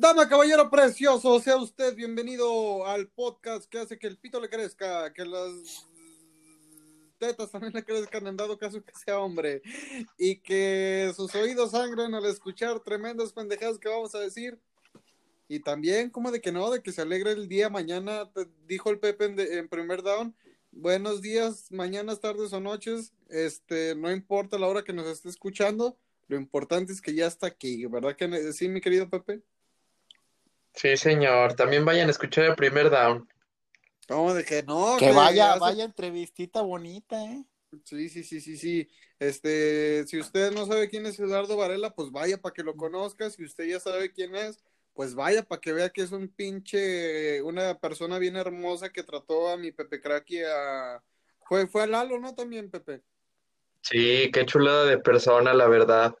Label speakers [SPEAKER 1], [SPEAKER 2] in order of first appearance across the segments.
[SPEAKER 1] Dama, caballero precioso, sea usted bienvenido al podcast que hace que el pito le crezca, que las tetas también le crezcan en dado caso que sea hombre, y que sus oídos sangren al escuchar tremendas pendejadas que vamos a decir. Y también, como de que no, de que se alegre el día mañana, dijo el Pepe en, en primer down. Buenos días, mañanas, tardes o noches. Este, no importa la hora que nos esté escuchando, lo importante es que ya está aquí, ¿verdad que sí, mi querido Pepe?
[SPEAKER 2] Sí, señor. También vayan a escuchar el primer down.
[SPEAKER 1] ¿Cómo de que no?
[SPEAKER 3] Que, vaya, vaya entrevistita bonita, ¿eh?
[SPEAKER 1] Sí, sí, sí, sí, sí. Este, si usted no sabe quién es Eduardo Varela, pues vaya para que lo conozca. Si usted ya sabe quién es, pues vaya para que vea que es un pinche, una persona bien hermosa que trató a mi Pepe Craki a... Fue, fue a Lalo, ¿no? También, Pepe.
[SPEAKER 2] Sí, qué chulada de persona, la verdad.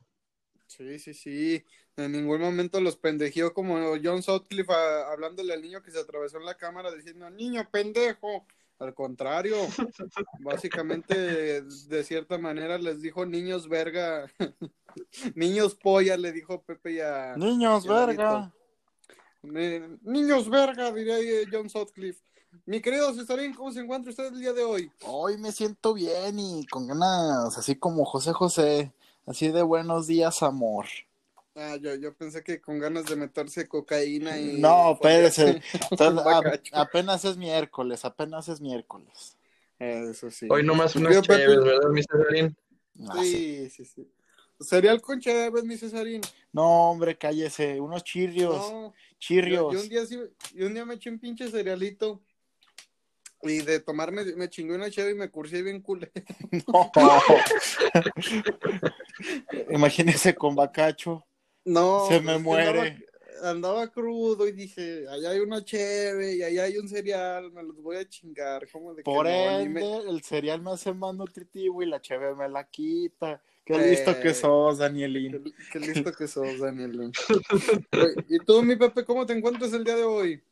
[SPEAKER 1] Sí, sí, sí. En ningún momento los pendejió como John Sutcliffe hablándole al niño que se atravesó en la cámara diciendo, niño pendejo. Al contrario, básicamente de cierta manera les dijo niños verga, niños polla, le dijo Pepe ya.
[SPEAKER 3] Niños verga.
[SPEAKER 1] niños verga, diría John Sutcliffe. Mi querido Cesarín, ¿cómo se encuentra usted el día de hoy?
[SPEAKER 3] Hoy me siento bien y con ganas, así como José José, así de buenos días, amor.
[SPEAKER 1] Ah, yo, yo pensé que con ganas de meterse cocaína y...
[SPEAKER 3] No, espérese. apenas es miércoles, apenas es miércoles.
[SPEAKER 1] Eso sí.
[SPEAKER 2] Hoy nomás unas chéves, ¿verdad, mi Cesarín?
[SPEAKER 1] Ah, sí, sí, sí. ¿Cereal con chéves, mi Cesarín?
[SPEAKER 3] No, hombre, cállese. Unos chirrios. No, chirrios.
[SPEAKER 1] Yo, un día, yo un día me eché un pinche cerealito y de tomarme, me chingó una cheve y me cursé bien culé. No.
[SPEAKER 3] Imagínese con bacacho.
[SPEAKER 1] No.
[SPEAKER 3] Se me muere.
[SPEAKER 1] Andaba, crudo y dije, allá hay una cheve y allá hay un cereal, me los voy a chingar. ¿Cómo de
[SPEAKER 3] Por ende, el cereal me hace más nutritivo y la cheve me la quita. Qué listo que sos, Danielín.
[SPEAKER 1] Qué, listo que sos, Danielín. ¿Y tú, mi Pepe, cómo te encuentras el día de hoy?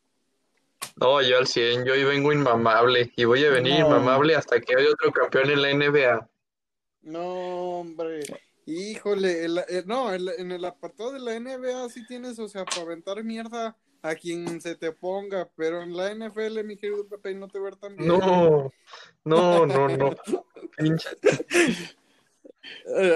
[SPEAKER 2] No, yo al 100, yo hoy vengo inmamable y voy a venir inmamable hasta que haya otro campeón en la NBA.
[SPEAKER 1] No, hombre. Híjole, eh, no, en el apartado de la NBA sí tienes, o sea, para aventar mierda a quien se te ponga, pero en la NFL, mi querido Pepe, no te ver tan bien.
[SPEAKER 2] No, no, no, no.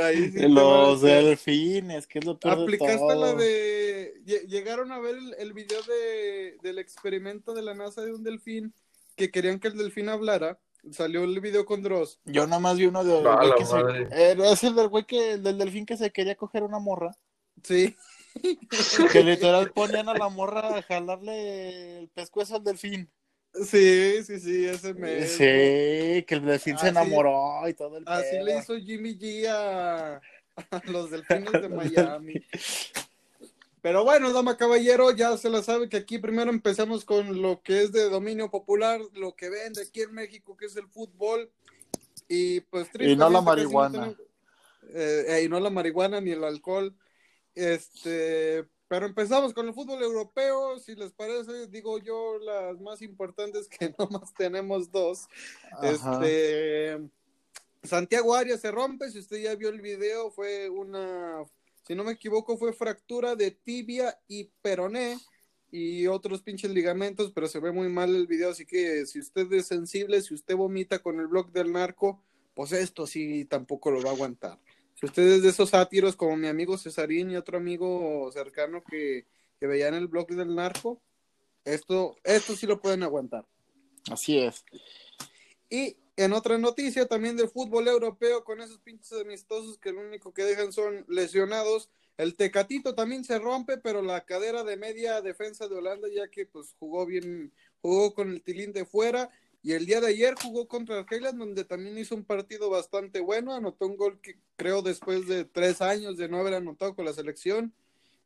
[SPEAKER 1] Ahí
[SPEAKER 3] los delfines, que es lo peor
[SPEAKER 1] Aplicaste la de. Llegaron a ver el, el video de, del experimento de la NASA de un delfín que querían que el delfín hablara. Salió el video con Dross.
[SPEAKER 3] Yo nada más vi uno de.
[SPEAKER 2] Ah,
[SPEAKER 3] eh, es el del güey que, del delfín que se quería coger una morra.
[SPEAKER 1] Sí.
[SPEAKER 3] Que literal ponían a la morra a jalarle el pescuezo al delfín.
[SPEAKER 1] Sí, sí, sí, ese me.
[SPEAKER 3] Sí, que el delfín se enamoró y todo el
[SPEAKER 1] Así le hizo Jimmy G a, los delfines de Miami. Pero bueno, dama caballero, ya se la sabe que aquí primero empezamos con lo que es de dominio popular, lo que vende aquí en México, que es el fútbol. Y pues
[SPEAKER 3] Y no la marihuana.
[SPEAKER 1] Eh, y no la marihuana ni el alcohol. Este, pero empezamos con el fútbol europeo, si les parece, digo yo las más importantes que nomás tenemos dos. Este Santiago Arias se rompe, si usted ya vio el video, fue una, si no me equivoco, fue fractura de tibia y peroné y otros pinches ligamentos, pero se ve muy mal el video, así que si usted es sensible, si usted vomita con el blog del narco, pues esto sí tampoco lo va a aguantar ustedes de esos sátiros como mi amigo Cesarín y otro amigo cercano que, que veían el blog del narco, esto, esto sí lo pueden aguantar.
[SPEAKER 3] Así es.
[SPEAKER 1] Y en otra noticia también del fútbol europeo, con esos pinches amistosos que lo único que dejan son lesionados, el Tecatito también se rompe, pero la cadera de media defensa de Holanda, ya que pues jugó bien, jugó con el tilín de fuera y el día de ayer jugó contra Argelia, donde también hizo un partido bastante bueno. Anotó un gol que creo después de tres años de no haber anotado con la selección.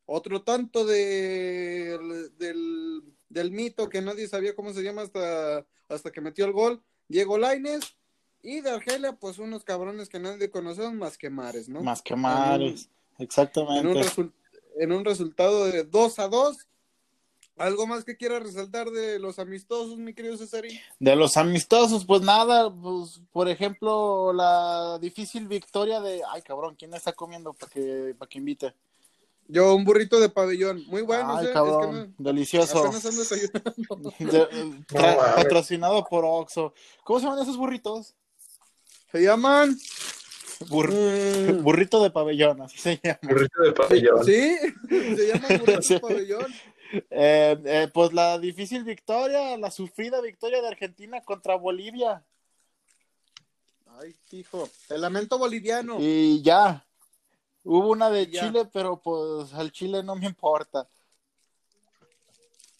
[SPEAKER 1] Otro tanto de, del, del mito que nadie sabía cómo se llama hasta, hasta que metió el gol. Diego Laines. Y de Argelia, pues unos cabrones que nadie conoce más que Mares, ¿no?
[SPEAKER 3] Más que Mares, exactamente.
[SPEAKER 1] En un, en un resultado de 2 a 2 ¿Algo más que quiera resaltar de los amistosos, mi querido Cesarín?
[SPEAKER 3] De los amistosos, pues nada, pues por ejemplo, la difícil victoria de, ay cabrón, ¿quién está comiendo para que, para que invite?
[SPEAKER 1] Yo un burrito de pabellón, muy bueno,
[SPEAKER 3] Ay,
[SPEAKER 1] ¿eh?
[SPEAKER 3] cabrón,
[SPEAKER 1] es que no,
[SPEAKER 3] delicioso.
[SPEAKER 1] apenas ando desayunando.
[SPEAKER 3] De- tra-
[SPEAKER 2] mames.
[SPEAKER 3] patrocinado por Oxxo. ¿Cómo se llaman esos burritos?
[SPEAKER 1] Se llaman
[SPEAKER 3] Bur-
[SPEAKER 1] mm,
[SPEAKER 3] burrito de pabellón, así se llama.
[SPEAKER 2] Burrito de pabellón.
[SPEAKER 1] Sí, se llaman burritos
[SPEAKER 3] Sí.
[SPEAKER 1] pabellón.
[SPEAKER 3] Eh, eh, pues la difícil victoria, la sufrida victoria de Argentina contra Bolivia.
[SPEAKER 1] Ay, hijo, el lamento boliviano.
[SPEAKER 3] Y ya. Hubo una de
[SPEAKER 1] Ya.
[SPEAKER 3] Chile, pero pues al Chile no me importa.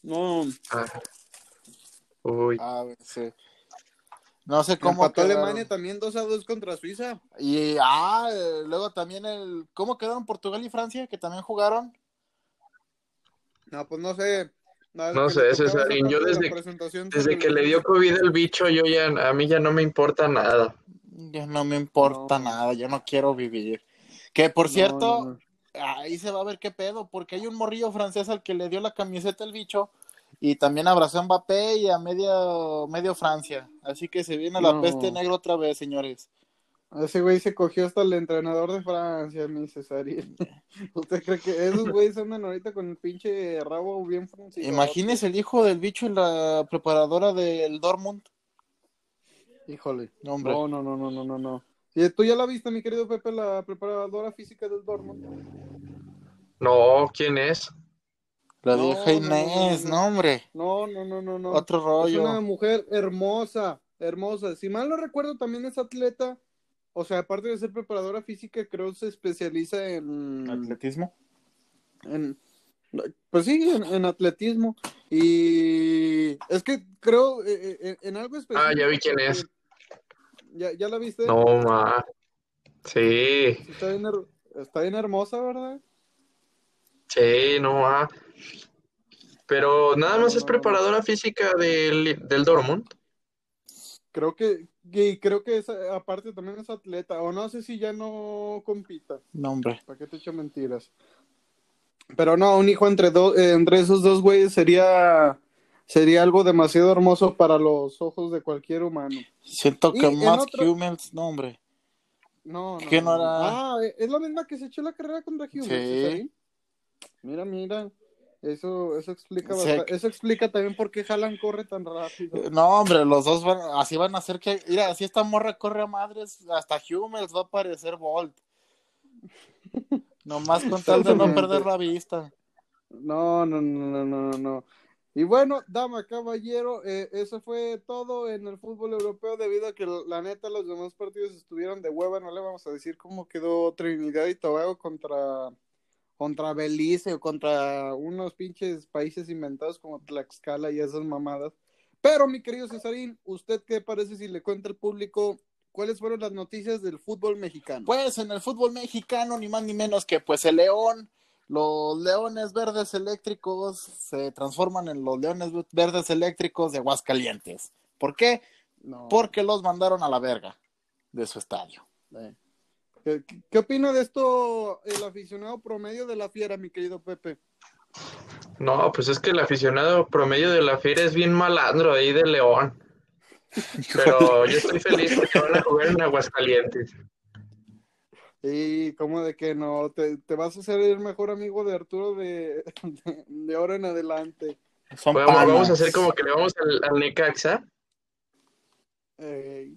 [SPEAKER 1] No,
[SPEAKER 2] Ah. Uy.
[SPEAKER 3] A ver, sí. No sé cómo
[SPEAKER 1] empató
[SPEAKER 3] quedaron.
[SPEAKER 1] Alemania también 2 a 2 contra Suiza.
[SPEAKER 3] Y ah, luego también el ¿cómo quedaron Portugal y Francia que también jugaron?
[SPEAKER 1] No, pues no sé.
[SPEAKER 2] No sé, Cesarín,
[SPEAKER 1] esa
[SPEAKER 2] yo desde- que le dio COVID el bicho, yo ya, a mí ya no me importa nada.
[SPEAKER 3] Ya no me importa
[SPEAKER 1] No.
[SPEAKER 3] nada, yo no quiero vivir. Que por cierto,
[SPEAKER 1] no, no.
[SPEAKER 3] ahí se va a ver qué pedo, porque hay un morrillo francés al que le dio la camiseta el bicho y también abrazó a Mbappé y a medio, medio Francia. Así que se viene la
[SPEAKER 1] No.
[SPEAKER 3] peste negra otra vez, señores.
[SPEAKER 1] Ese güey se cogió hasta el entrenador de Francia, mi Cesarín. ¿Usted cree que esos güeyes andan ahorita con el pinche rabo bien francés?
[SPEAKER 3] Imagínese el hijo del bicho y la preparadora del Dortmund.
[SPEAKER 1] Híjole.
[SPEAKER 3] No, hombre.
[SPEAKER 1] No, no, no, no, no, no, ¿Tú ya la viste, mi querido Pepe, la preparadora física del Dortmund?
[SPEAKER 2] No, ¿quién es?
[SPEAKER 3] La
[SPEAKER 1] No,
[SPEAKER 3] vieja Inés,
[SPEAKER 1] no,
[SPEAKER 3] no,
[SPEAKER 1] no.
[SPEAKER 3] hombre.
[SPEAKER 1] No, no, no, no, no.
[SPEAKER 3] Otro
[SPEAKER 1] Es
[SPEAKER 3] rollo.
[SPEAKER 1] una mujer hermosa, hermosa. Si mal no recuerdo, también es atleta. O sea, aparte de ser preparadora física, creo se especializa en...
[SPEAKER 3] ¿Atletismo?
[SPEAKER 1] en- pues sí, en, en atletismo. Y es que creo eh, eh, en algo específico.
[SPEAKER 2] Ah, ya vi quién es.
[SPEAKER 1] ¿Ya, ya la viste?
[SPEAKER 2] No, ma. Sí,
[SPEAKER 1] Sí, Está bien, her- está bien hermosa, ¿verdad?
[SPEAKER 2] sí, no, ma. Pero nada más es preparadora física del, del Dortmund.
[SPEAKER 1] Creo que, y creo que es, aparte también es atleta, o no sé si ya no compita.
[SPEAKER 3] No, hombre.
[SPEAKER 1] ¿Para qué te echo mentiras? Pero no, un hijo entre, dos eh, entre esos dos güeyes sería, sería algo demasiado hermoso para los ojos de cualquier humano.
[SPEAKER 3] Siento que más
[SPEAKER 1] otro-
[SPEAKER 3] Hummels, no, hombre.
[SPEAKER 1] No,
[SPEAKER 3] ¿Qué no era?
[SPEAKER 1] Ah, es la misma que se echó la carrera contra Hume.
[SPEAKER 3] Sí.
[SPEAKER 1] Mira, mira. Eso, eso explica bastante- Eso explica también por qué Haaland corre tan rápido.
[SPEAKER 3] No, hombre, los dos van, así van a hacer que, mira, si esta morra corre a madres, hasta Hummels va a parecer Bolt. Nomás con tal de no perder la vista.
[SPEAKER 1] No, no, no, no, no, no. Y bueno, dama, caballero, eh, eso fue todo en el fútbol europeo debido a que la neta los demás partidos estuvieron de hueva. No le vamos a decir cómo quedó Trinidad y Tobago contra, contra Belice o contra unos pinches países inventados como Tlaxcala y esas mamadas. Pero, mi querido Cesarín, ¿usted qué parece si le cuenta al público cuáles fueron las noticias del fútbol mexicano?
[SPEAKER 3] Pues en el fútbol mexicano, ni más ni menos que pues el León, los Leones Verdes Eléctricos se transforman en los Leones Verdes Eléctricos de Aguascalientes. ¿Por qué?
[SPEAKER 1] No.
[SPEAKER 3] Porque los mandaron a la verga de su estadio.
[SPEAKER 1] Eh, ¿Qué, qué- qué opina de esto el aficionado promedio de la fiera, mi querido Pepe?
[SPEAKER 2] No, pues es que el aficionado promedio de la Fiera es bien malandro ahí de León. Pero yo estoy feliz porque van a jugar en Aguascalientes.
[SPEAKER 1] Y como de que no, te, te vas a ser el mejor amigo de Arturo de, de, de ahora en adelante.
[SPEAKER 3] Son
[SPEAKER 2] Vamos, a hacer como que le vamos al, al Necaxa.
[SPEAKER 1] Eh,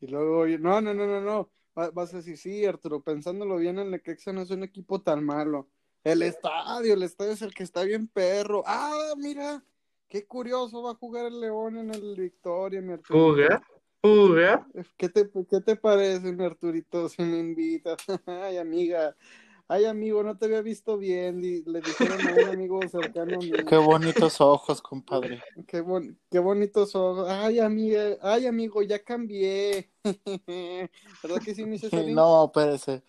[SPEAKER 1] y luego, no, no, no, no, no. Va- Vas a decir, sí, Arturo, pensándolo bien, el Necaxa no es un equipo tan malo. El estadio, el estadio es el que está bien perro. Ah, mira, qué curioso, va a jugar el León en el Victoria, mi Arturo.
[SPEAKER 2] Juga, juga.
[SPEAKER 1] ¿Qué te, ¿Qué te parece, mi Arturito, si me invitas? Ay, amiga. Ay, amigo, no te había visto bien. Le dijeron a un amigo cercano a mí.
[SPEAKER 3] Qué bonitos ojos, compadre.
[SPEAKER 1] Qué, bon- qué bonitos ojos. Ay, amiga. Ay, amigo, ya cambié. ¿Verdad que sí, mi Cesarín?
[SPEAKER 3] No, espérese.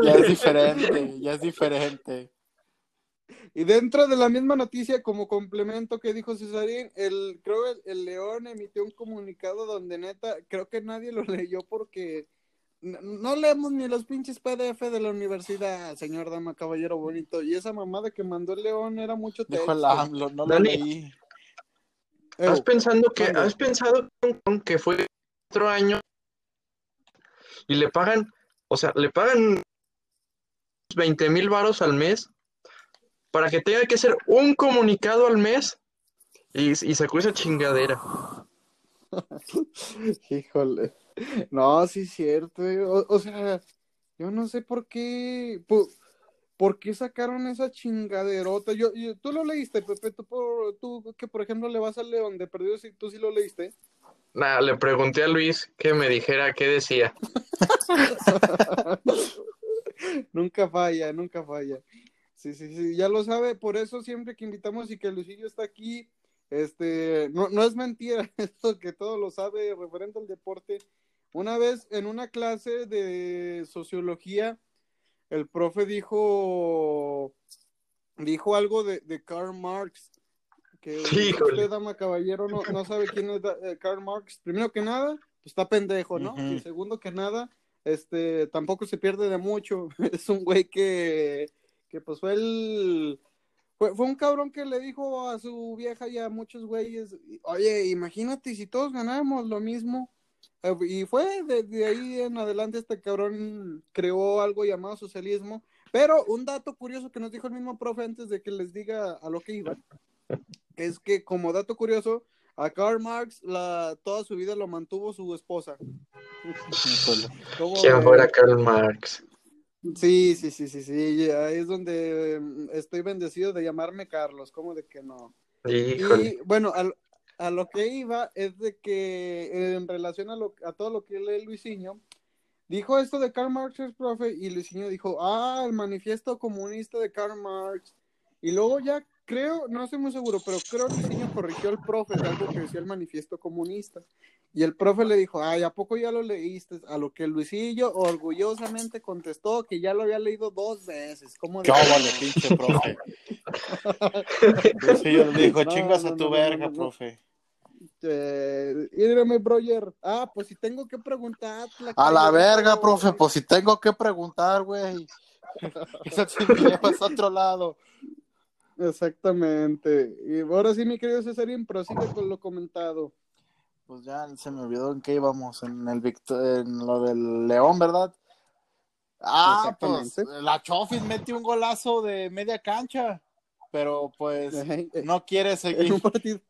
[SPEAKER 3] Ya es diferente, ya es diferente.
[SPEAKER 1] Y dentro de la misma noticia, como complemento que dijo Cesarín, el, creo el, el León emitió un comunicado donde neta, creo que nadie lo leyó porque no, no leemos ni los pinches PDF de la universidad, señor dama caballero bonito. Y esa mamada que mandó el León era mucho texto.
[SPEAKER 3] Dijo el AMLO, no lo leí.
[SPEAKER 1] Ew,
[SPEAKER 2] ¿Has pensado que,
[SPEAKER 1] ¿dónde?
[SPEAKER 2] has pensado que fue cuatro años y le pagan, o sea, le pagan 20 mil varos al mes para que tenga que hacer un comunicado al mes y, y sacó esa chingadera.
[SPEAKER 1] Híjole. No, sí es cierto. eh. O, o sea, yo no sé por qué, por, por qué sacaron esa chingaderota. Yo, yo- tú lo leíste, Pepe, tú, por- tú que por ejemplo le vas al León de perdido, si tú sí lo leíste.
[SPEAKER 2] Nada, le pregunté a Luis que me dijera qué decía.
[SPEAKER 1] nunca falla, nunca falla. Sí, sí, sí, ya lo sabe, por eso siempre que invitamos y que Luisillo está aquí, este, no, no es mentira, esto que todo lo sabe referente al deporte. Una vez en una clase de sociología, el profe dijo, dijo algo de, de Karl Marx, que
[SPEAKER 2] Híjole.
[SPEAKER 1] usted, dama caballero, no, no sabe quién es eh, Karl Marx. Primero que nada, pues está pendejo, ¿no? Y segundo que nada, este, tampoco se pierde de mucho. Es un güey que, que pues fue el... Fue, fue un cabrón que le dijo a su vieja y a muchos güeyes, oye, imagínate si todos ganáramos lo mismo. Eh, Y fue de, de ahí en adelante este cabrón creó algo llamado socialismo. Pero un dato curioso que nos dijo el mismo profe antes de que les diga a lo que iba, es que como dato curioso, a Karl Marx la, toda su vida lo mantuvo su esposa.
[SPEAKER 3] Híjole.
[SPEAKER 1] ¿Cómo
[SPEAKER 2] ¿Quién fuera Karl Marx?
[SPEAKER 1] Sí, sí, sí, sí, sí, ahí es donde mm, estoy bendecido de llamarme Carlos, ¿cómo de que no?
[SPEAKER 2] Híjole.
[SPEAKER 1] Y bueno, al- a, lo que iba es de que en relación a, lo, a todo lo que lee Luisinho, dijo esto de Karl Marx, el profe, y Luisinho dijo, ah, el manifiesto comunista de Karl Marx. Y luego ya creo, no estoy muy seguro, pero creo que Luisinho corrigió al profe de algo que decía el manifiesto comunista. Y el profe le dijo, ay, ¿a poco ya lo leíste? A lo que Luisillo orgullosamente contestó que ya lo había leído dos veces. ¿Cómo de-
[SPEAKER 3] ¿Qué vale, pinche profe? Yo le dijo,
[SPEAKER 1] No,
[SPEAKER 3] chingas
[SPEAKER 1] no,
[SPEAKER 3] a tu
[SPEAKER 1] no,
[SPEAKER 3] verga,
[SPEAKER 1] no, no.
[SPEAKER 3] profe.
[SPEAKER 1] Eh, mírame, Broyer. Ah, pues si tengo que preguntar.
[SPEAKER 3] A la verga, profe, pues si tengo que preguntar, güey. Eso sí me llevas a otro lado.
[SPEAKER 1] Exactamente. Y ahora sí, mi querido Cesarín, prosigue con lo comentado.
[SPEAKER 3] Pues ya se me olvidó en qué íbamos, en el Victo- en lo del León, ¿verdad? Ah, pues la Chofis mete un golazo de media cancha, pero pues no quiere
[SPEAKER 1] En
[SPEAKER 3] seguir.
[SPEAKER 1] un partido.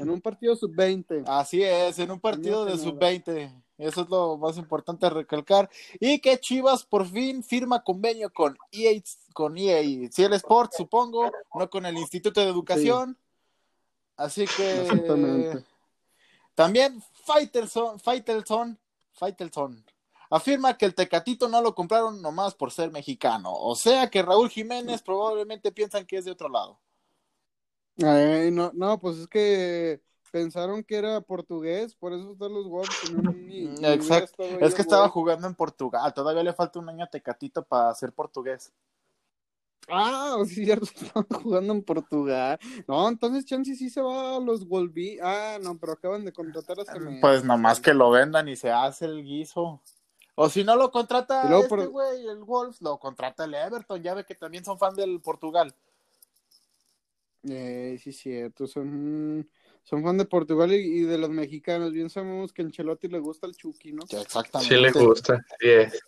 [SPEAKER 1] En un partido sub-20.
[SPEAKER 3] Así es, en un partido
[SPEAKER 1] No
[SPEAKER 3] de
[SPEAKER 1] hace
[SPEAKER 3] sub-20. Eso es lo más importante a recalcar. Y que Chivas por fin firma convenio con EA, con EA CL Sports, supongo, no con el Instituto de Educación. Así que también Faitelson, Faitelson afirma que el Tecatito no lo compraron nomás por ser mexicano. O sea que Raúl Jiménez probablemente piensan que es de otro lado.
[SPEAKER 1] Ay, no, no, pues es que pensaron que era portugués, por eso están los Wolves. no- ni-
[SPEAKER 3] Exacto. Es que estaba jugando en Portugal. Todavía le falta un año a Tecatito para ser portugués.
[SPEAKER 1] Ah, sí, cierto, estaban jugando en Portugal. No, entonces Chance sí se va a los Wolves. Ah, no, pero acaban de contratar a.
[SPEAKER 3] Pues nomás que lo vendan y se hace el guiso. O si no lo contrata
[SPEAKER 1] luego
[SPEAKER 3] este güey, el Wolves, lo contrata el Everton. Ya ve que también son fan del Portugal.
[SPEAKER 1] Eh, sí, cierto, son, son fan de Portugal y, y de los mexicanos. Bien sabemos que a Ancelotti le gusta el Chucky, ¿no?
[SPEAKER 3] Exactamente.
[SPEAKER 2] Sí le gusta. Sí es.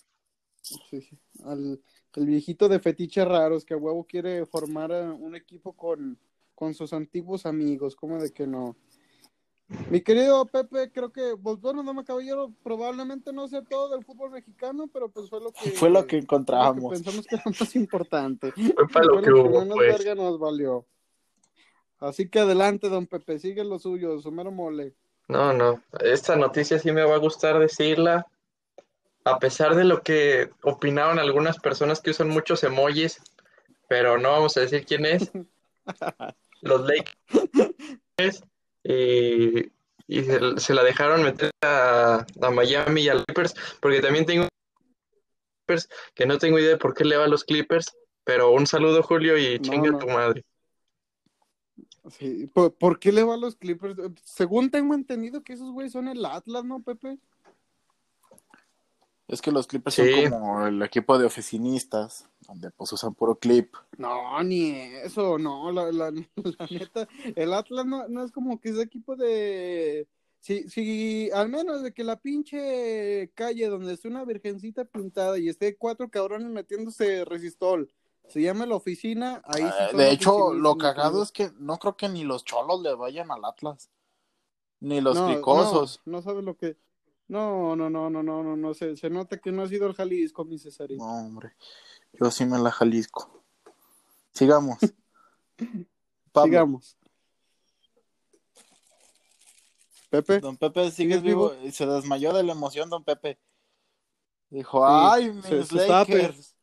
[SPEAKER 1] Sí, sí. Al, el viejito de fetiches raros que a huevo quiere formar a un equipo con, con sus antiguos amigos, ¿cómo de que no? Mi querido Pepe, creo que, pues bueno, Dama Caballero, probablemente no sé todo del fútbol mexicano, pero pues fue lo que,
[SPEAKER 3] Fue lo que
[SPEAKER 1] fue lo
[SPEAKER 3] encontramos.
[SPEAKER 1] pensamos que era más importante.
[SPEAKER 2] Fue para lo
[SPEAKER 1] Fue
[SPEAKER 2] que
[SPEAKER 1] lo que
[SPEAKER 2] hubo,
[SPEAKER 1] menos
[SPEAKER 2] pues.
[SPEAKER 1] verga nos valió. Así que adelante, don Pepe, sigue lo suyo, su mero mole.
[SPEAKER 2] No, no. Esta noticia sí me va a gustar decirla. A pesar de lo que opinaban algunas personas que usan muchos emojis, pero no vamos a decir quién es. Los Lakers y, y se, se la dejaron meter a, a Miami y a Clippers, porque también tengo Clippers que no tengo idea de por qué le va a los Clippers, pero un saludo Julio y
[SPEAKER 1] No,
[SPEAKER 2] chinga
[SPEAKER 1] no.
[SPEAKER 2] tu madre.
[SPEAKER 1] Sí, ¿por, por qué le va a los Clippers? Según tengo entendido que esos güeyes son el Atlas, ¿no, Pepe?
[SPEAKER 3] Es que los Clippers
[SPEAKER 2] Sí.
[SPEAKER 3] son como el equipo de oficinistas, donde pues usan puro clip.
[SPEAKER 1] No, ni eso, no, la, la, la neta, el Atlas no, no es como que es equipo de si, si al menos de que la pinche calle donde esté una virgencita pintada y esté cuatro cabrones metiéndose resistol, se llama la oficina, ahí sí
[SPEAKER 3] Eh, de hecho, lo cagado es que no creo que ni los cholos le vayan al Atlas. Ni los
[SPEAKER 1] no,
[SPEAKER 3] cricosos.
[SPEAKER 1] No, no sabes lo que. No, no, no, no, no, no, no, se, se nota que no ha sido el Jalisco, mi Cesarín.
[SPEAKER 3] No, hombre. Yo sí me la Jalisco. Sigamos. Pablo.
[SPEAKER 1] Sigamos. Pepe,
[SPEAKER 3] Don Pepe sigue
[SPEAKER 1] ¿Sigues
[SPEAKER 3] vivo.
[SPEAKER 1] vivo?
[SPEAKER 3] Se desmayó de la emoción, don Pepe. Dijo,
[SPEAKER 1] Sí,
[SPEAKER 3] ay, mis
[SPEAKER 1] se-
[SPEAKER 3] Lakers.
[SPEAKER 1] se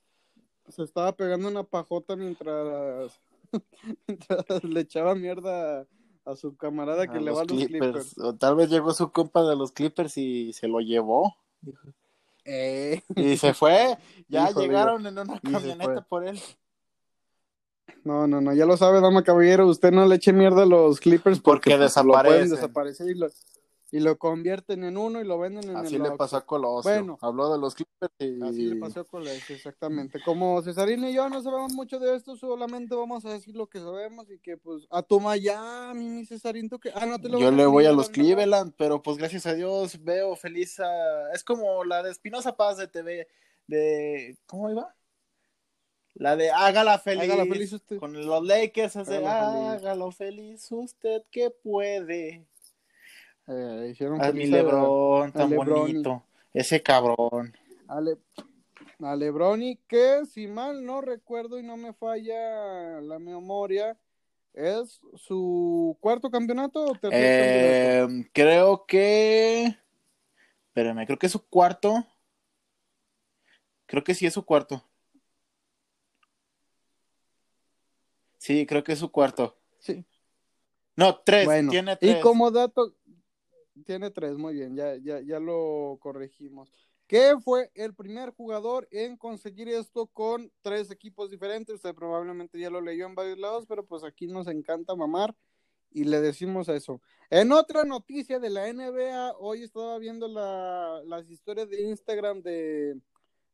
[SPEAKER 1] estaba pegando una pajota mientras, mientras le echaba mierda a su camarada que
[SPEAKER 3] A
[SPEAKER 1] le va a los Clippers.
[SPEAKER 3] O tal vez llegó su compa de los Clippers y se lo llevó.
[SPEAKER 1] Eh,
[SPEAKER 3] Y se fue. Ya llegaron en una
[SPEAKER 1] se
[SPEAKER 3] camioneta por él.
[SPEAKER 1] No, no, no, ya lo sabe, dama caballero, usted no le eche mierda a los Clippers
[SPEAKER 3] Porque
[SPEAKER 1] lo pueden
[SPEAKER 3] desaparecen.
[SPEAKER 1] desaparecer y lo, y lo convierten en uno y lo venden en
[SPEAKER 3] Así
[SPEAKER 1] el
[SPEAKER 3] le pasó a Colosio.
[SPEAKER 1] Bueno.
[SPEAKER 3] Habló de los Clippers y...
[SPEAKER 1] Así le pasó con eso, exactamente. Como Cesarín y yo no sabemos mucho de esto, solamente vamos a decir lo que sabemos y que pues a tu Miami, mi Cesarín, tú que... Ah, no te lo
[SPEAKER 3] Yo le voy a los
[SPEAKER 1] Cleveland,
[SPEAKER 3] pero pues gracias a Dios veo feliz a... Es como la de Espinosa Paz de TV, de... ¿Cómo iba? La de Hágala feliz.
[SPEAKER 1] Hágala feliz usted.
[SPEAKER 3] Con los Lakers hace
[SPEAKER 1] Hágala
[SPEAKER 3] Hágalo
[SPEAKER 1] feliz.
[SPEAKER 3] feliz usted que puede.
[SPEAKER 1] Eh, hicieron
[SPEAKER 3] A mi Lebrón, tan bonito. Ese cabrón.
[SPEAKER 1] a, Le- a Lebroni, que si mal no recuerdo y no me falla la memoria, es su cuarto campeonato o tercer campeonato.
[SPEAKER 3] Eh, creo que... Espérame, creo que es su cuarto. Creo que sí es su cuarto. Sí, creo que es su cuarto.
[SPEAKER 1] Sí.
[SPEAKER 3] No, tres.
[SPEAKER 1] Bueno,
[SPEAKER 3] tiene tres.
[SPEAKER 1] y como dato, tiene tres, muy bien, ya, ya, ya lo corregimos. Que fue el primer jugador en conseguir esto con tres equipos diferentes. Usted probablemente ya lo leyó en varios lados, pero pues aquí nos encanta mamar y le decimos eso. En otra noticia de la NBA, hoy estaba viendo la- las historias de Instagram de,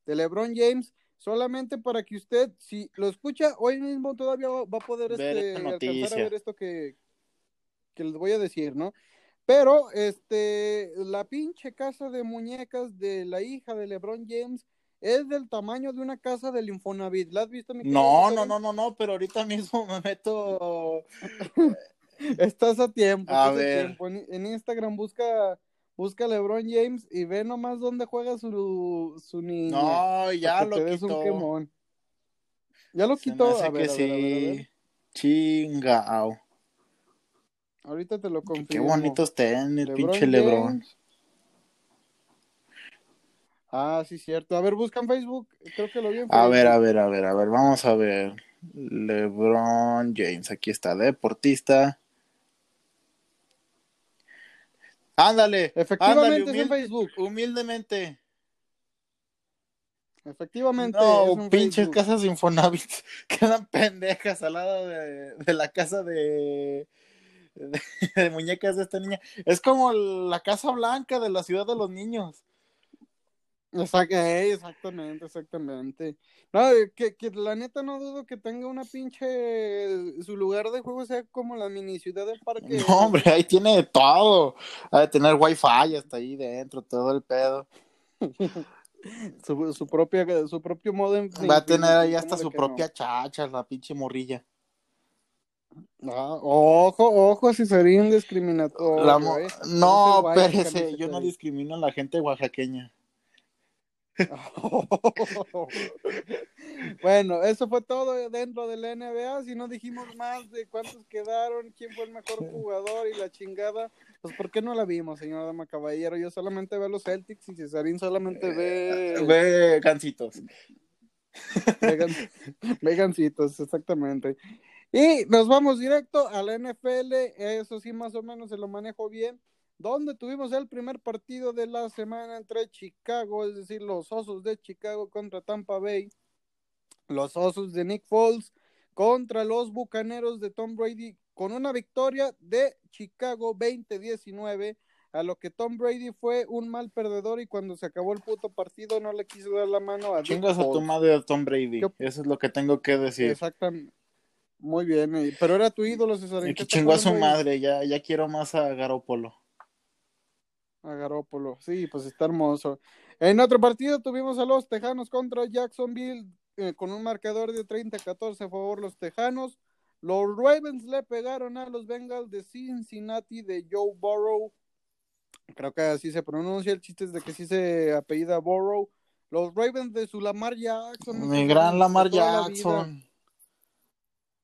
[SPEAKER 1] de LeBron James. Solamente para que usted, si lo escucha hoy mismo, todavía va a poder
[SPEAKER 3] Ver
[SPEAKER 1] este, alcanzar a ver esto que, que les voy a decir, ¿no? Pero, este, la pinche casa de muñecas de la hija de LeBron James es del tamaño de una casa del Infonavit. ¿La has visto, mi
[SPEAKER 3] No, no, no, no, no, pero ahorita mismo me meto.
[SPEAKER 1] Estás a tiempo.
[SPEAKER 3] A
[SPEAKER 1] estás
[SPEAKER 3] ver.
[SPEAKER 1] tiempo. En, en Instagram busca, busca LeBron James y ve nomás dónde juega su, su niña.
[SPEAKER 3] No, ya lo
[SPEAKER 1] un
[SPEAKER 3] quitó.
[SPEAKER 1] quemón. Ya lo
[SPEAKER 3] Se me
[SPEAKER 1] quitó.
[SPEAKER 3] hace
[SPEAKER 1] A ver,
[SPEAKER 3] que
[SPEAKER 1] a a a ver.
[SPEAKER 3] sí. Chingao.
[SPEAKER 1] Ahorita te lo confirmo.
[SPEAKER 3] Qué bonito está en el
[SPEAKER 1] LeBron
[SPEAKER 3] pinche.
[SPEAKER 1] James. Ah, sí, cierto. A ver, busca en Facebook. Creo que lo vi en
[SPEAKER 3] A ver, a ver, a ver, a ver, vamos a ver. LeBron James, aquí está, deportista. Ándale,
[SPEAKER 1] Efectivamente
[SPEAKER 3] ándale,
[SPEAKER 1] es en Facebook.
[SPEAKER 3] humildemente.
[SPEAKER 1] Efectivamente.
[SPEAKER 3] No, pinches
[SPEAKER 1] Facebook.
[SPEAKER 3] casas Infonavit quedan pendejas al lado de, de la casa de, de, de muñecas de esta niña. Es como la Casa Blanca de la ciudad de los niños.
[SPEAKER 1] Eh, exactamente, exactamente. No, eh, que, que la neta no dudo que tenga una pinche. Su lugar de juego sea como la mini ciudad del parque.
[SPEAKER 3] No, hombre, ahí tiene de todo. Ha de tener wifi hasta ahí dentro, todo el pedo.
[SPEAKER 1] Su, su, propia, su propio modo. en-
[SPEAKER 3] Va a tener ahí
[SPEAKER 1] ¿cómo
[SPEAKER 3] hasta su propia chacha, la pinche morrilla.
[SPEAKER 1] No? Ojo, ojo, si sería indiscriminatorio.
[SPEAKER 3] La mo-
[SPEAKER 1] eh.
[SPEAKER 3] No,
[SPEAKER 1] guay,
[SPEAKER 3] espérese, yo no discrimino a la gente oaxaqueña.
[SPEAKER 1] bueno, eso fue todo dentro de la NBA. Si no dijimos más de cuántos quedaron, quién fue el mejor jugador y la chingada, pues ¿por qué no la vimos, señor Dama Caballero? Yo solamente veo los Celtics y Cesarín solamente ve
[SPEAKER 3] Ve gancitos.
[SPEAKER 1] vegan, vegancitos, exactamente. Y nos vamos directo a la NFL, eso sí más o menos se lo manejo bien, donde tuvimos el primer partido de la semana entre Chicago, es decir, los Osos de Chicago contra Tampa Bay, los Osos de Nick Foles contra los Bucaneros de Tom Brady, con una victoria de Chicago 20-19, a lo que Tom Brady fue un mal perdedor y cuando se acabó el puto partido no le quiso dar la mano a
[SPEAKER 3] Chingas a tu madre Tom Brady.
[SPEAKER 1] Yo-
[SPEAKER 3] Eso es lo que tengo que decir.
[SPEAKER 1] Exactamente. Muy bien, eh, pero era tu ídolo, César. ¿en
[SPEAKER 3] Y
[SPEAKER 1] qué
[SPEAKER 3] que chingó a su madre, ya, ya quiero más a Garópolo.
[SPEAKER 1] A Garópolo. Sí, pues está hermoso. En otro partido tuvimos a los Tejanos contra Jacksonville eh, con un marcador de 30-14 a favor los Tejanos. Los Ravens le pegaron a los Bengals de Cincinnati de Joe Burrow. Creo que así se pronuncia. El chiste es de que sí se apellida Burrow. Los Ravens de su Lamar Jackson.
[SPEAKER 3] Mi gran Lamar
[SPEAKER 1] la
[SPEAKER 3] Jackson.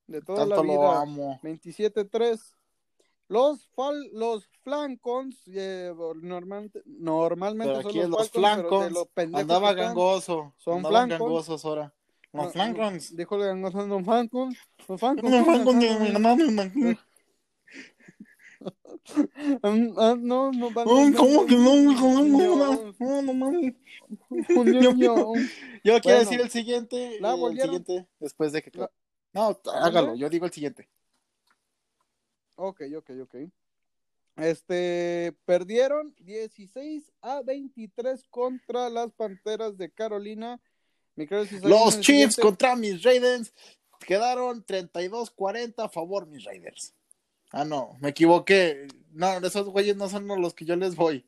[SPEAKER 1] De toda
[SPEAKER 3] Tanto
[SPEAKER 1] la
[SPEAKER 3] lo
[SPEAKER 1] vida.
[SPEAKER 3] amo.
[SPEAKER 1] 27-3. Los, fal los Flancons, eh, normalmente, normalmente
[SPEAKER 3] Pero
[SPEAKER 1] son
[SPEAKER 3] aquí
[SPEAKER 1] los,
[SPEAKER 3] los
[SPEAKER 1] pendejos
[SPEAKER 3] andaba gangoso.
[SPEAKER 1] son flancos.
[SPEAKER 3] gangosos ahora. Los
[SPEAKER 1] No,
[SPEAKER 3] flancos.
[SPEAKER 1] Dijo el gangoso los Falcons. Los Falcons.
[SPEAKER 3] Los
[SPEAKER 1] Ah, no, no van
[SPEAKER 3] Ay,
[SPEAKER 1] no,
[SPEAKER 3] ¿Cómo que no? ¿Cómo
[SPEAKER 1] no,
[SPEAKER 3] no? No, no mames. Yo quiero decir el siguiente.
[SPEAKER 1] la
[SPEAKER 3] el
[SPEAKER 1] volvieron-
[SPEAKER 3] siguiente después de que. No, hágalo. Yo digo el siguiente.
[SPEAKER 1] Ok, ok, ok. Este, perdieron 16 a 23 contra las Panteras de Carolina.
[SPEAKER 3] Los Chiefs contra mis Raiders quedaron 32-40 a favor mis Raiders. Ah, no, me equivoqué. No, esos güeyes no son los que yo les voy.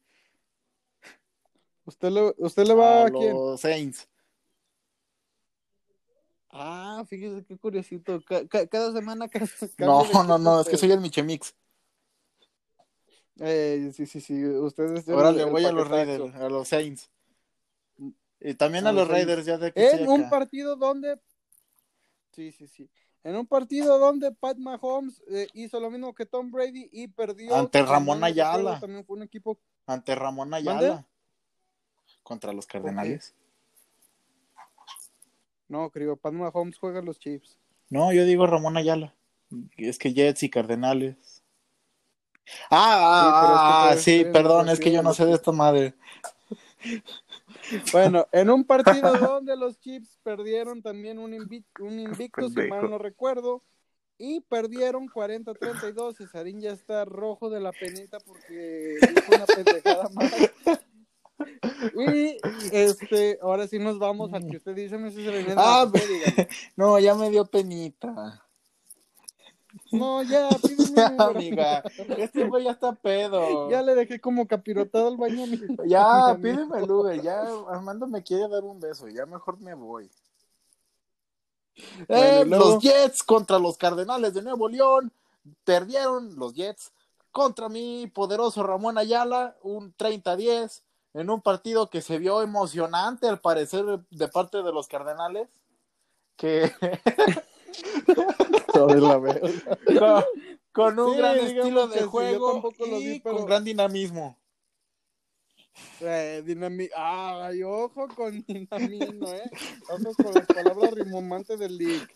[SPEAKER 1] ¿Usted le, usted le va a,
[SPEAKER 3] a
[SPEAKER 1] quién?
[SPEAKER 3] los Saints.
[SPEAKER 1] Ah, fíjese qué curiosito. Ca- ca- cada semana ca-
[SPEAKER 3] No, no, no, es que soy el Michemix.
[SPEAKER 1] Eh, sí, sí, sí. Usted es el-
[SPEAKER 3] Ahora le voy a los. Raiders, a los Saints. Y también
[SPEAKER 1] A
[SPEAKER 3] a
[SPEAKER 1] los.
[SPEAKER 3] Raiders, ya de que
[SPEAKER 1] En un partido donde. Sí, sí, sí. En un partido donde Pat Mahomes eh, hizo lo mismo que Tom Brady y perdió.
[SPEAKER 3] Ante Ramón Ayala.
[SPEAKER 1] También fue un equipo.
[SPEAKER 3] Ante Ramón
[SPEAKER 1] ¿Mande?
[SPEAKER 3] Ayala. Contra los Cardenales.
[SPEAKER 1] No, creo. Pat Mahomes juega los Chiefs.
[SPEAKER 3] No, yo digo Ramón Ayala. Es que Jets y Cardenales. Ah, ah,
[SPEAKER 1] Sí, es que
[SPEAKER 3] sí, perdón, es que yo no sé de esta madre.
[SPEAKER 1] Bueno, en un partido donde los Chiefs perdieron también un, invi- un invicto, si mal no recuerdo, y perdieron 40-32. Cesarín ya está rojo de la penita porque dijo una pendejada más. Y este, ahora sí nos vamos al que usted dice,
[SPEAKER 3] Ah,
[SPEAKER 1] dígame.
[SPEAKER 3] No, ya me dio penita.
[SPEAKER 1] No, ya, pídeme
[SPEAKER 3] amiga, este güey ya está pedo.
[SPEAKER 1] Ya le dejé como capirotado al baño.
[SPEAKER 3] Ya, pídeme el. Uber, ya Armando me quiere dar un beso, ya mejor me voy.
[SPEAKER 1] Bueno,
[SPEAKER 3] Eh,
[SPEAKER 1] luego-
[SPEAKER 3] Los Jets contra los Cardenales de Nuevo León, perdieron los Jets contra mi poderoso Ramón Ayala, un 30-10, en un partido que se vio emocionante al parecer de parte de los Cardenales, que
[SPEAKER 1] verga.
[SPEAKER 3] con, un
[SPEAKER 1] Sí,
[SPEAKER 3] gran estilo de
[SPEAKER 1] sí,
[SPEAKER 3] juego
[SPEAKER 1] lo
[SPEAKER 3] y
[SPEAKER 1] vi, pero-
[SPEAKER 3] con gran dinamismo.
[SPEAKER 1] Eh, dinami- Ay, ojo con dinamino, ¿eh? Ojo con las palabras rimomantes del league.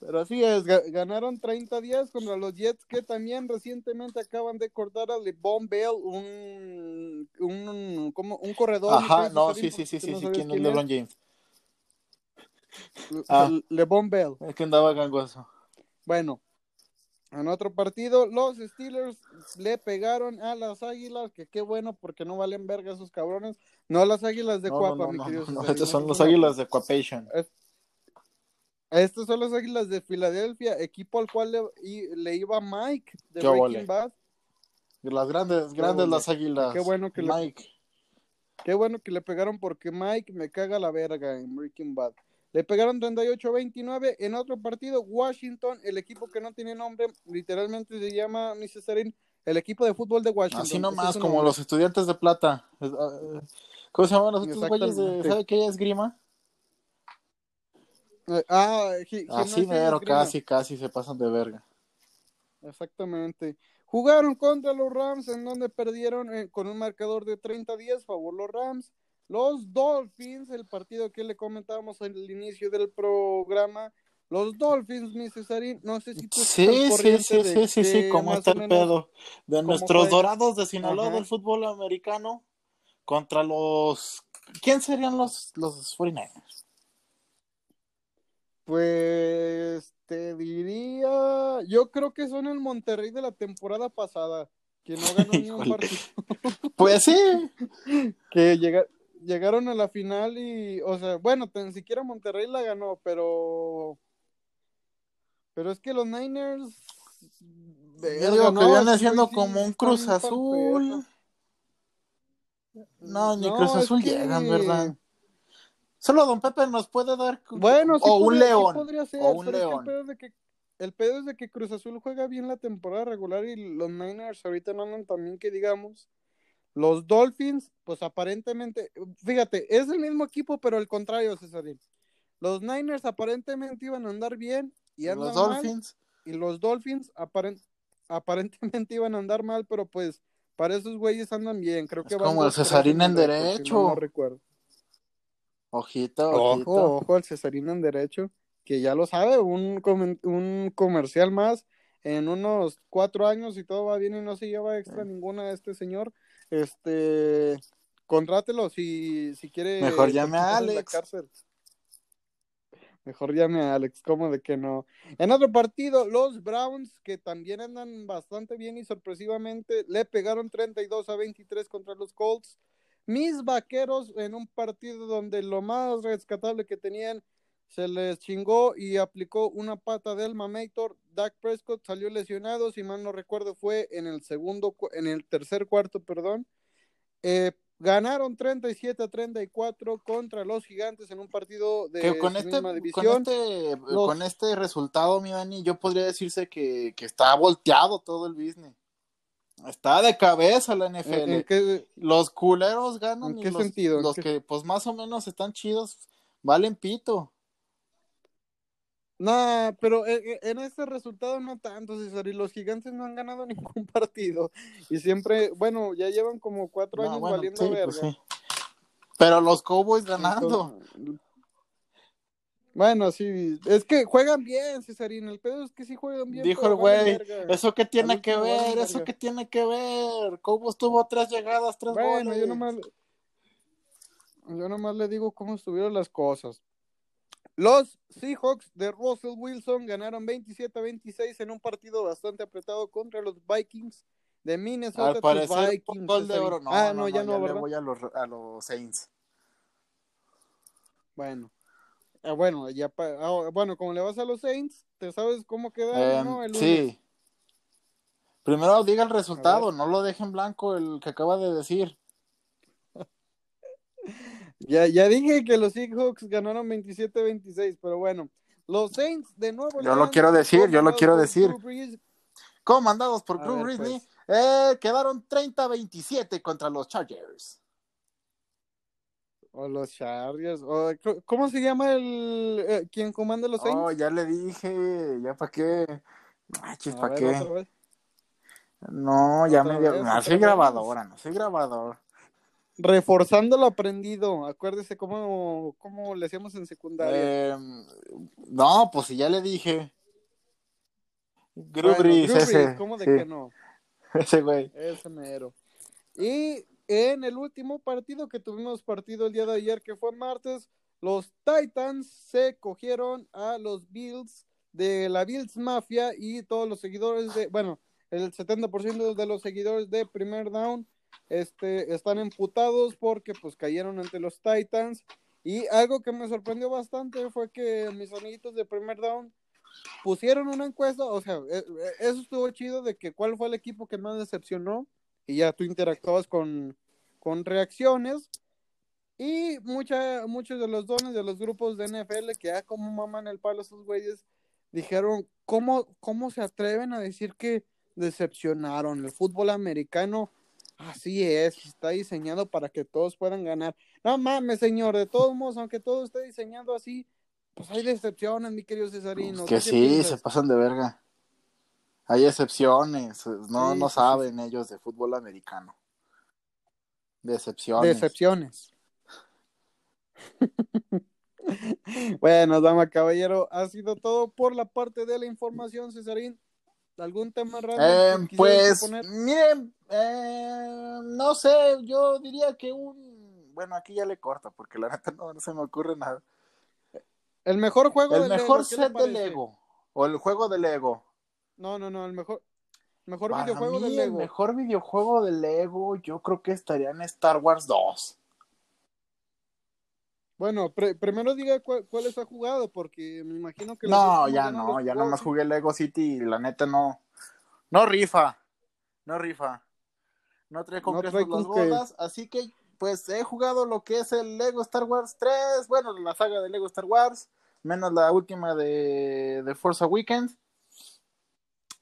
[SPEAKER 1] Pero así es, ga- ganaron 30 días contra los Jets que también recientemente acaban de cortar a LeBron Bell, un, un, como un corredor.
[SPEAKER 3] Ajá,
[SPEAKER 1] ¿me
[SPEAKER 3] no, sí, sí, sí,
[SPEAKER 1] ¿Tú
[SPEAKER 3] sí,
[SPEAKER 1] no
[SPEAKER 3] sí, ¿quién es LeBron James?
[SPEAKER 1] Le-
[SPEAKER 3] Ah.
[SPEAKER 1] LeBron Bell.
[SPEAKER 3] Es que andaba gangoso.
[SPEAKER 1] Bueno, en otro partido, los Steelers le pegaron a las Águilas, que qué bueno porque no valen verga esos cabrones. No las Águilas de
[SPEAKER 3] No,
[SPEAKER 1] Cuapa,
[SPEAKER 3] no, no,
[SPEAKER 1] mi
[SPEAKER 3] no,
[SPEAKER 1] querido
[SPEAKER 3] estos son
[SPEAKER 1] son
[SPEAKER 3] águilas de Quapation.
[SPEAKER 1] Estas son las Águilas de Filadelfia, equipo al cual le, y- le iba Mike de
[SPEAKER 3] Qué
[SPEAKER 1] Breaking
[SPEAKER 3] ole.
[SPEAKER 1] Bad.
[SPEAKER 3] Las grandes, grandes
[SPEAKER 1] ole.
[SPEAKER 3] las águilas.
[SPEAKER 1] Qué bueno que le-. Qué bueno que le pegaron porque Mike me caga la verga en Breaking Bad. Le pegaron 38-29 en otro partido. Washington, el equipo que no tiene nombre, literalmente se llama. Cesarín, el equipo de fútbol de Washington.
[SPEAKER 3] Así
[SPEAKER 1] es
[SPEAKER 3] nomás,
[SPEAKER 1] su
[SPEAKER 3] como
[SPEAKER 1] nombre.
[SPEAKER 3] los estudiantes de plata. Es- ah, ¿Cómo se llaman los otros güeyes de. ¿sabe qué es grima?
[SPEAKER 1] Eh, ah,
[SPEAKER 3] Así
[SPEAKER 1] y
[SPEAKER 3] mero, casi, casi se pasan de verga.
[SPEAKER 1] Exactamente. Jugaron contra los Rams en donde perdieron eh, con un marcador de 30-10 favor los Rams. Los Dolphins, el partido que le comentábamos al inicio del programa. Los Dolphins, mi Cesarín, no sé si tú
[SPEAKER 3] Sí, sí, sí,
[SPEAKER 1] de
[SPEAKER 3] sí, sí, sí, cómo está el pedo. De nuestros
[SPEAKER 1] fue.
[SPEAKER 3] dorados de Sinaloa
[SPEAKER 1] Ajá.
[SPEAKER 3] del fútbol americano contra los... ¿Quién serían los, los 49ers?
[SPEAKER 1] Pues te diría, yo creo que son el Monterrey de la temporada pasada, que no ganó ni un partido.
[SPEAKER 3] Pues sí,
[SPEAKER 1] que llega- llegaron a la final y, o sea, bueno, tan siquiera Monterrey la ganó, pero pero es que los Niners
[SPEAKER 3] yo digo que viene
[SPEAKER 1] sí
[SPEAKER 3] como un Cruz Azul. No, ni
[SPEAKER 1] No,
[SPEAKER 3] Cruz Azul
[SPEAKER 1] que-
[SPEAKER 3] llegan, ¿verdad? Solo Don Pepe nos puede dar.
[SPEAKER 1] Bueno, sí
[SPEAKER 3] o un
[SPEAKER 1] sí
[SPEAKER 3] león.
[SPEAKER 1] podría ser,
[SPEAKER 3] o un
[SPEAKER 1] pero es que
[SPEAKER 3] león.
[SPEAKER 1] el pedo es de que el pedo es de que Cruz Azul juega bien la temporada regular y los Niners ahorita no andan tan bien que digamos. Los Dolphins, pues aparentemente, fíjate, es el mismo equipo, pero el contrario, Cesarín. Los Niners aparentemente iban a andar bien y andan
[SPEAKER 3] los
[SPEAKER 1] mal,
[SPEAKER 3] Dolphins.
[SPEAKER 1] y los Dolphins aparen- aparentemente iban a andar mal, pero pues para esos güeyes andan bien. Creo
[SPEAKER 3] Es
[SPEAKER 1] que van
[SPEAKER 3] como el
[SPEAKER 1] 2-3
[SPEAKER 3] Cesarín en derecho.
[SPEAKER 1] mal no recuerdo.
[SPEAKER 3] Ojito, ojito.
[SPEAKER 1] Ojo, ojo al Cesarín en derecho, que ya lo sabe, un, comen- un comercial más en unos cuatro años y todo va bien y no se lleva extra ninguna de este señor, este, contrátelo si, si quiere.
[SPEAKER 3] Mejor llame a Alex.
[SPEAKER 1] Mejor llame a Alex, ¿cómo de que no? En otro partido, los Browns, que también andan bastante bien y sorpresivamente le pegaron 32 a 23 contra los Colts. Mis vaqueros en un partido donde lo más rescatable que tenían se les chingó y aplicó una pata del Mamator. Dak Prescott salió lesionado, si mal no recuerdo, fue en el segundo, en el tercer cuarto, perdón. Eh, ganaron 37 a 34 contra los gigantes en un partido de
[SPEAKER 3] Que con
[SPEAKER 1] su
[SPEAKER 3] este,
[SPEAKER 1] misma
[SPEAKER 3] con
[SPEAKER 1] división.
[SPEAKER 3] este,
[SPEAKER 1] Los-
[SPEAKER 3] con este resultado, mi Dani, yo podría decirse que, que está volteado todo el business. Está de cabeza la NFL.
[SPEAKER 1] ¿En- en qué-
[SPEAKER 3] Los culeros ganan
[SPEAKER 1] ¿En
[SPEAKER 3] y
[SPEAKER 1] qué
[SPEAKER 3] los,
[SPEAKER 1] sentido? ¿En
[SPEAKER 3] los
[SPEAKER 1] qué-
[SPEAKER 3] que pues más o menos están chidos valen pito.
[SPEAKER 1] Nah, pero eh, eh, en este resultado no tanto, César, y los gigantes no han ganado ningún partido. Y siempre, bueno, ya llevan como cuatro
[SPEAKER 3] No,
[SPEAKER 1] años
[SPEAKER 3] bueno,
[SPEAKER 1] valiendo
[SPEAKER 3] sí,
[SPEAKER 1] verga.
[SPEAKER 3] pues sí. Pero los Cowboys ganando.
[SPEAKER 1] Entonces, bueno, sí, es que juegan bien, Cesarín, el pedo es que sí juegan bien.
[SPEAKER 3] Dijo el güey. ¿Eso qué tiene que ver? ¿Eso qué tiene que ver? Cowboys tuvo tres llegadas, tres
[SPEAKER 1] Bueno,
[SPEAKER 3] goles.
[SPEAKER 1] yo nomás, yo nomás le digo cómo estuvieron las cosas. Los Seahawks de Russell Wilson ganaron 27 a 26 en un partido bastante apretado contra los Vikings de Minnesota.
[SPEAKER 3] Al parecer,
[SPEAKER 1] Vikings,
[SPEAKER 3] gol de oro. No,
[SPEAKER 1] ah,
[SPEAKER 3] no,
[SPEAKER 1] no, ya no,
[SPEAKER 3] le
[SPEAKER 1] ¿verdad?
[SPEAKER 3] voy a los, a los Saints.
[SPEAKER 1] Bueno. Ah, bueno, ya pa- ah, bueno, como le vas a los Saints, ¿te sabes cómo quedaron,
[SPEAKER 3] Em,
[SPEAKER 1] no? El lunes.
[SPEAKER 3] sí. Primero diga el resultado, no lo deje en blanco el que acaba de decir.
[SPEAKER 1] Ya, ya dije que los Seahawks ganaron 27-26, pero bueno. Los Saints de nuevo.
[SPEAKER 3] Yo lo quiero decir, yo lo quiero decir. Comandados por Drew Brees,
[SPEAKER 1] pues.
[SPEAKER 3] eh, quedaron 30-27 contra los Chargers.
[SPEAKER 1] O los Chargers. o- ¿Cómo se llama el eh, quien comanda los Saints?
[SPEAKER 3] Oh, ya le dije, ya para qué. Ay, chis,
[SPEAKER 1] A
[SPEAKER 3] ¿para qué? No, ya me dio. No soy grabadora, no soy grabador.
[SPEAKER 1] Reforzando lo aprendido. Acuérdese cómo, cómo le hacíamos en secundaria.
[SPEAKER 3] Eh, no, pues si ya le dije. Drew
[SPEAKER 1] Bueno,
[SPEAKER 3] ese.
[SPEAKER 1] ¿Cómo de
[SPEAKER 3] sí,
[SPEAKER 1] que no?
[SPEAKER 3] ese güey.
[SPEAKER 1] Ese mero. Y en el último partido que tuvimos partido el día de ayer, que fue martes, los Titans se cogieron a los Bills de la Bills Mafia y todos los seguidores de, bueno, el 70% de los seguidores de Primer Down este, están emputados porque pues cayeron ante los Titans. Y algo que me sorprendió bastante fue que mis amiguitos de Primer Down pusieron una encuesta, o sea, eh, eh, eso estuvo chido de que cuál fue el equipo que más decepcionó y ya tú interactuabas con, con reacciones y mucha, muchos de los dones de los grupos de NFL que ya como maman el palo esos güeyes dijeron ¿cómo, cómo se atreven a decir que decepcionaron el fútbol americano así es, está diseñado para que todos puedan ganar no mames señor, de todos modos aunque todo esté diseñado así pues hay decepciones mi querido Cesarino
[SPEAKER 3] que
[SPEAKER 1] ¿Tú qué
[SPEAKER 3] sí,
[SPEAKER 1] piensas?
[SPEAKER 3] se pasan de verga. Hay excepciones. No,
[SPEAKER 1] Sí,
[SPEAKER 3] no
[SPEAKER 1] sí,
[SPEAKER 3] saben ellos de fútbol americano. Decepciones.
[SPEAKER 1] Decepciones. bueno, dama caballero, ha sido todo por la parte de la información, Cesarín. ¿Algún tema raro?
[SPEAKER 3] Eh, pues, miren, eh, no sé, yo diría que un. Bueno, aquí ya le corto, porque la neta no, no se me ocurre nada.
[SPEAKER 1] El mejor juego
[SPEAKER 3] El mejor
[SPEAKER 1] Lego, ¿qué le
[SPEAKER 3] set de
[SPEAKER 1] parece?
[SPEAKER 3] Lego. O el juego de Lego.
[SPEAKER 1] No, no, no, el mejor, mejor
[SPEAKER 3] Para
[SPEAKER 1] videojuego de
[SPEAKER 3] mí,
[SPEAKER 1] Lego.
[SPEAKER 3] El mejor videojuego de Lego, yo creo que estaría en Star Wars 2.
[SPEAKER 1] Bueno, pre- primero diga cuál- cuáles ha jugado, porque me imagino que
[SPEAKER 3] No, ya no, ya nomás jugué Lego City y la neta no. No rifa. No rifa. No trae con
[SPEAKER 1] No trae
[SPEAKER 3] las
[SPEAKER 1] con
[SPEAKER 3] bodas, así que pues he jugado lo que es el Lego Star Wars 3, bueno, la saga de Lego Star Wars, menos la última de, de Force Awakens.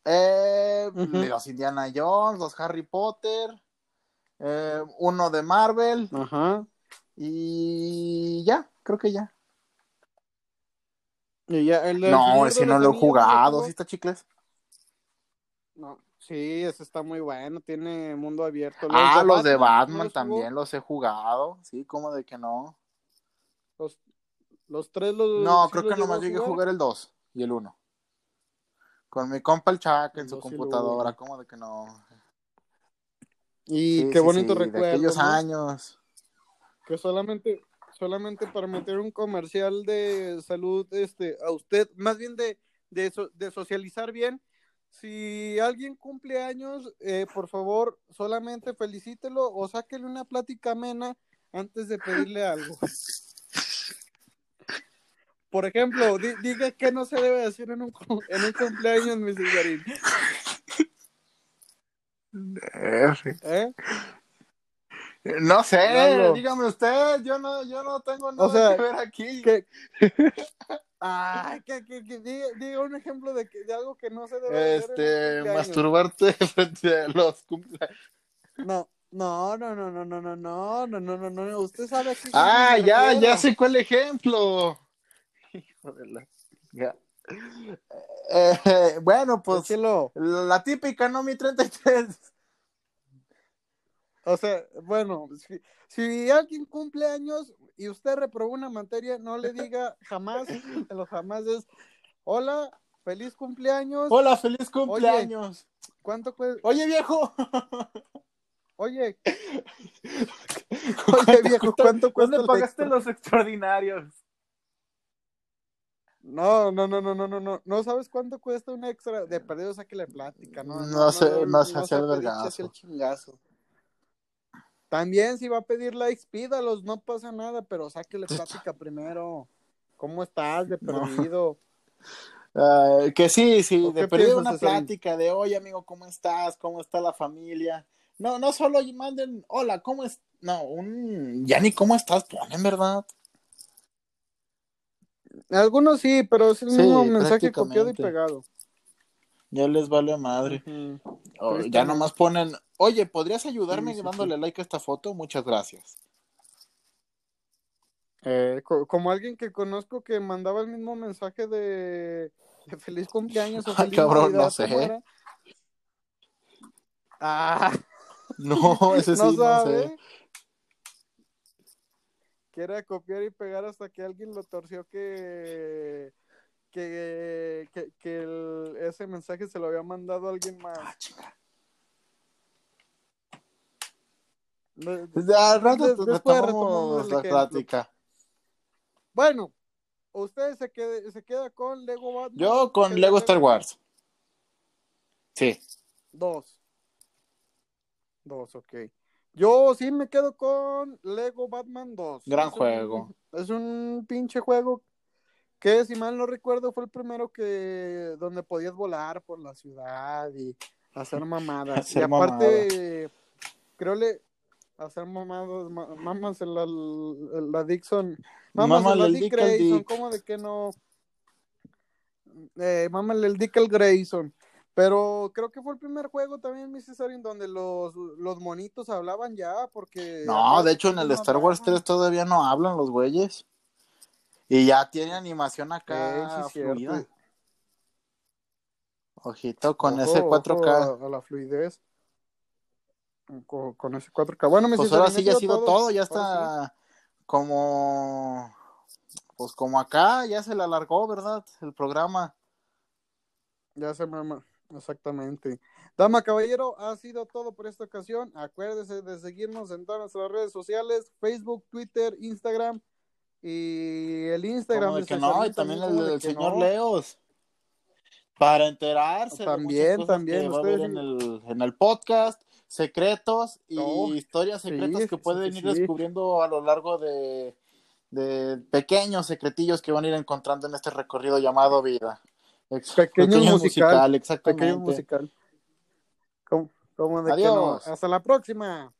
[SPEAKER 3] Eh. Los Indiana Jones, los Harry Potter, eh, uno de Marvel y ya, creo que ya.
[SPEAKER 1] Y ya, el
[SPEAKER 3] No, ese
[SPEAKER 1] de
[SPEAKER 3] no
[SPEAKER 1] los
[SPEAKER 3] lo he
[SPEAKER 1] Anillos, ¿no
[SPEAKER 3] jugado? ¿sí está chicles?
[SPEAKER 1] No, sí, ese está muy bueno, tiene mundo abierto.
[SPEAKER 3] Ah, los de
[SPEAKER 1] ¿no
[SPEAKER 3] Batman
[SPEAKER 1] los jugó?
[SPEAKER 3] también los he jugado, sí, ¿cómo de que no?
[SPEAKER 1] Los, los tres los.
[SPEAKER 3] No, creo
[SPEAKER 1] los
[SPEAKER 3] que nomás llegué a
[SPEAKER 1] jugar.
[SPEAKER 3] jugar el 2 y el 1. Con mi compa el Chuck en su computadora,
[SPEAKER 1] uno.
[SPEAKER 3] ¿cómo de que no?
[SPEAKER 1] Y
[SPEAKER 3] Sí,
[SPEAKER 1] qué
[SPEAKER 3] sí,
[SPEAKER 1] bonito
[SPEAKER 3] sí, de
[SPEAKER 1] recuerdo.
[SPEAKER 3] aquellos
[SPEAKER 1] ¿no?
[SPEAKER 3] años.
[SPEAKER 1] Que solamente, solamente para meter un comercial de salud, este, a usted, más bien de, de, so- de socializar bien. Si alguien cumple años, eh, por favor, solamente felicítelo o sáquele una plática amena antes de pedirle algo. Por ejemplo, di- diga que no se debe decir en un, en un cumpleaños, mi Cesarín. ¿Eh?
[SPEAKER 3] No sé,
[SPEAKER 1] Lalo.
[SPEAKER 3] dígame usted, yo no, yo no tengo nada
[SPEAKER 1] sea,
[SPEAKER 3] que ver aquí.
[SPEAKER 1] que Ay, que, que, que diga, diga un ejemplo de, que, de algo que no se debe hacer
[SPEAKER 3] Este,
[SPEAKER 1] cumpleaños.
[SPEAKER 3] masturbarte frente a los cumpleaños.
[SPEAKER 1] No, no, no, no, no, no, no, no, no, no, no, no, usted sabe a qué
[SPEAKER 3] Ah, ya, ya sé cuál ejemplo. Hijo de la. ya. Eh, bueno, pues la típica, ¿no? Mi 33.
[SPEAKER 1] O sea, bueno, si, si alguien cumple años y usted reprobó una materia, no le diga jamás, los jamás es, hola, feliz cumpleaños,
[SPEAKER 3] Hola, feliz cumpleaños.
[SPEAKER 1] ¿cuánto cuesta?
[SPEAKER 3] Oye, viejo.
[SPEAKER 1] Oye, oye viejo, ¿cuánto cuesta
[SPEAKER 3] ¿Dónde pagaste los extraordinarios?
[SPEAKER 1] No, no, no, no, no, no, no, no sabes cuánto cuesta un extra, de perdido saque la plática, no,
[SPEAKER 3] No sé, no se hace el
[SPEAKER 1] sea pediche,
[SPEAKER 3] vergazo.
[SPEAKER 1] el chingazo. También si va a pedir likes, pídalos, no pasa nada, pero sáquele plática primero. ¿Cómo estás de
[SPEAKER 3] No.
[SPEAKER 1] perdido?
[SPEAKER 3] Ah, que sí, sí,
[SPEAKER 1] ¿O
[SPEAKER 3] de perdido una plática de, oye, amigo, ¿cómo estás? ¿Cómo está la familia? No, no solo manden, hola, ¿cómo es? No, un, ya ni cómo estás, ponen, ¿verdad?
[SPEAKER 1] Algunos sí, pero es el
[SPEAKER 3] Sí,
[SPEAKER 1] mismo mensaje copiado y pegado.
[SPEAKER 3] Ya les vale madre.
[SPEAKER 1] Ujú.
[SPEAKER 3] O ya
[SPEAKER 1] Tristemente.
[SPEAKER 3] nomás ponen, oye, ¿podrías ayudarme
[SPEAKER 1] Sí, sí,
[SPEAKER 3] dándole like a esta foto? Muchas gracias.
[SPEAKER 1] Eh, co- como alguien que conozco que mandaba el mismo mensaje de, de feliz cumpleaños o
[SPEAKER 3] Ay,
[SPEAKER 1] feliz
[SPEAKER 3] cabrón,
[SPEAKER 1] Navidad,
[SPEAKER 3] no sé.
[SPEAKER 1] Ah,
[SPEAKER 3] No, ese
[SPEAKER 1] no
[SPEAKER 3] sí, no
[SPEAKER 1] sabe.
[SPEAKER 3] sé.
[SPEAKER 1] Quiere copiar y pegar hasta que alguien lo torció que que, que, que el- ese mensaje se lo había mandado a alguien más.
[SPEAKER 3] Ah, chinga.
[SPEAKER 1] De-
[SPEAKER 3] al rato retomamos la plática.
[SPEAKER 1] Bueno, usted se queda, se queda con Lego Batman.
[SPEAKER 3] Yo con Lego Star Wars. Sí.
[SPEAKER 1] Dos. Dos, ok. Yo sí me quedo con Lego Batman 2.
[SPEAKER 3] Gran
[SPEAKER 1] Es un-
[SPEAKER 3] juego.
[SPEAKER 1] es un pinche juego que, si mal no recuerdo, fue el primero que donde podías volar por la ciudad y hacer mamadas.
[SPEAKER 3] Hacer
[SPEAKER 1] y aparte, creo le hacer mamadas, ma- mamas en la, en la Dixon. Mamas en
[SPEAKER 3] Mámale
[SPEAKER 1] la
[SPEAKER 3] el
[SPEAKER 1] Dick Grayson. ¿cómo de que no? Eh, el Dick al Grayson. Pero creo que fue el primer juego también, mi César, en donde los, los monitos hablaban ya, porque...
[SPEAKER 3] No, de hecho en el
[SPEAKER 1] no
[SPEAKER 3] Star Wars
[SPEAKER 1] hablaban.
[SPEAKER 3] 3 todavía no hablan los güeyes. Y ya tiene animación acá
[SPEAKER 1] sí,
[SPEAKER 3] fluida. Ojito con
[SPEAKER 1] Ojo,
[SPEAKER 3] ese
[SPEAKER 1] ojo
[SPEAKER 3] 4K.
[SPEAKER 1] A, a la fluidez. Con, con ese 4K. Bueno, mi
[SPEAKER 3] Pues
[SPEAKER 1] César,
[SPEAKER 3] ahora
[SPEAKER 1] me
[SPEAKER 3] sí ya ha sido todo, ya
[SPEAKER 1] Ahora sí.
[SPEAKER 3] está como pues como acá ya se le alargó, ¿verdad? El programa.
[SPEAKER 1] Ya se me... Exactamente. Dama Caballero, ha sido todo por esta ocasión. Acuérdese de seguirnos en todas nuestras redes sociales, Facebook, Twitter, Instagram y el Instagram
[SPEAKER 3] de que no, y también el
[SPEAKER 1] de
[SPEAKER 3] del señor
[SPEAKER 1] no.
[SPEAKER 3] Leos. Para enterarse
[SPEAKER 1] También,
[SPEAKER 3] cosas
[SPEAKER 1] también,
[SPEAKER 3] que va a
[SPEAKER 1] ustedes
[SPEAKER 3] haber en el, en el podcast, secretos y historias
[SPEAKER 1] sí,
[SPEAKER 3] secretas que pueden
[SPEAKER 1] sí,
[SPEAKER 3] ir
[SPEAKER 1] sí.
[SPEAKER 3] descubriendo a lo largo de, de pequeños secretillos que van a ir encontrando en este recorrido llamado vida.
[SPEAKER 1] Pequeño musical,
[SPEAKER 3] musical, exactamente.
[SPEAKER 1] Pequeño musical. ¿Cómo, cómo de que no?
[SPEAKER 3] Adiós.
[SPEAKER 1] Hasta la próxima.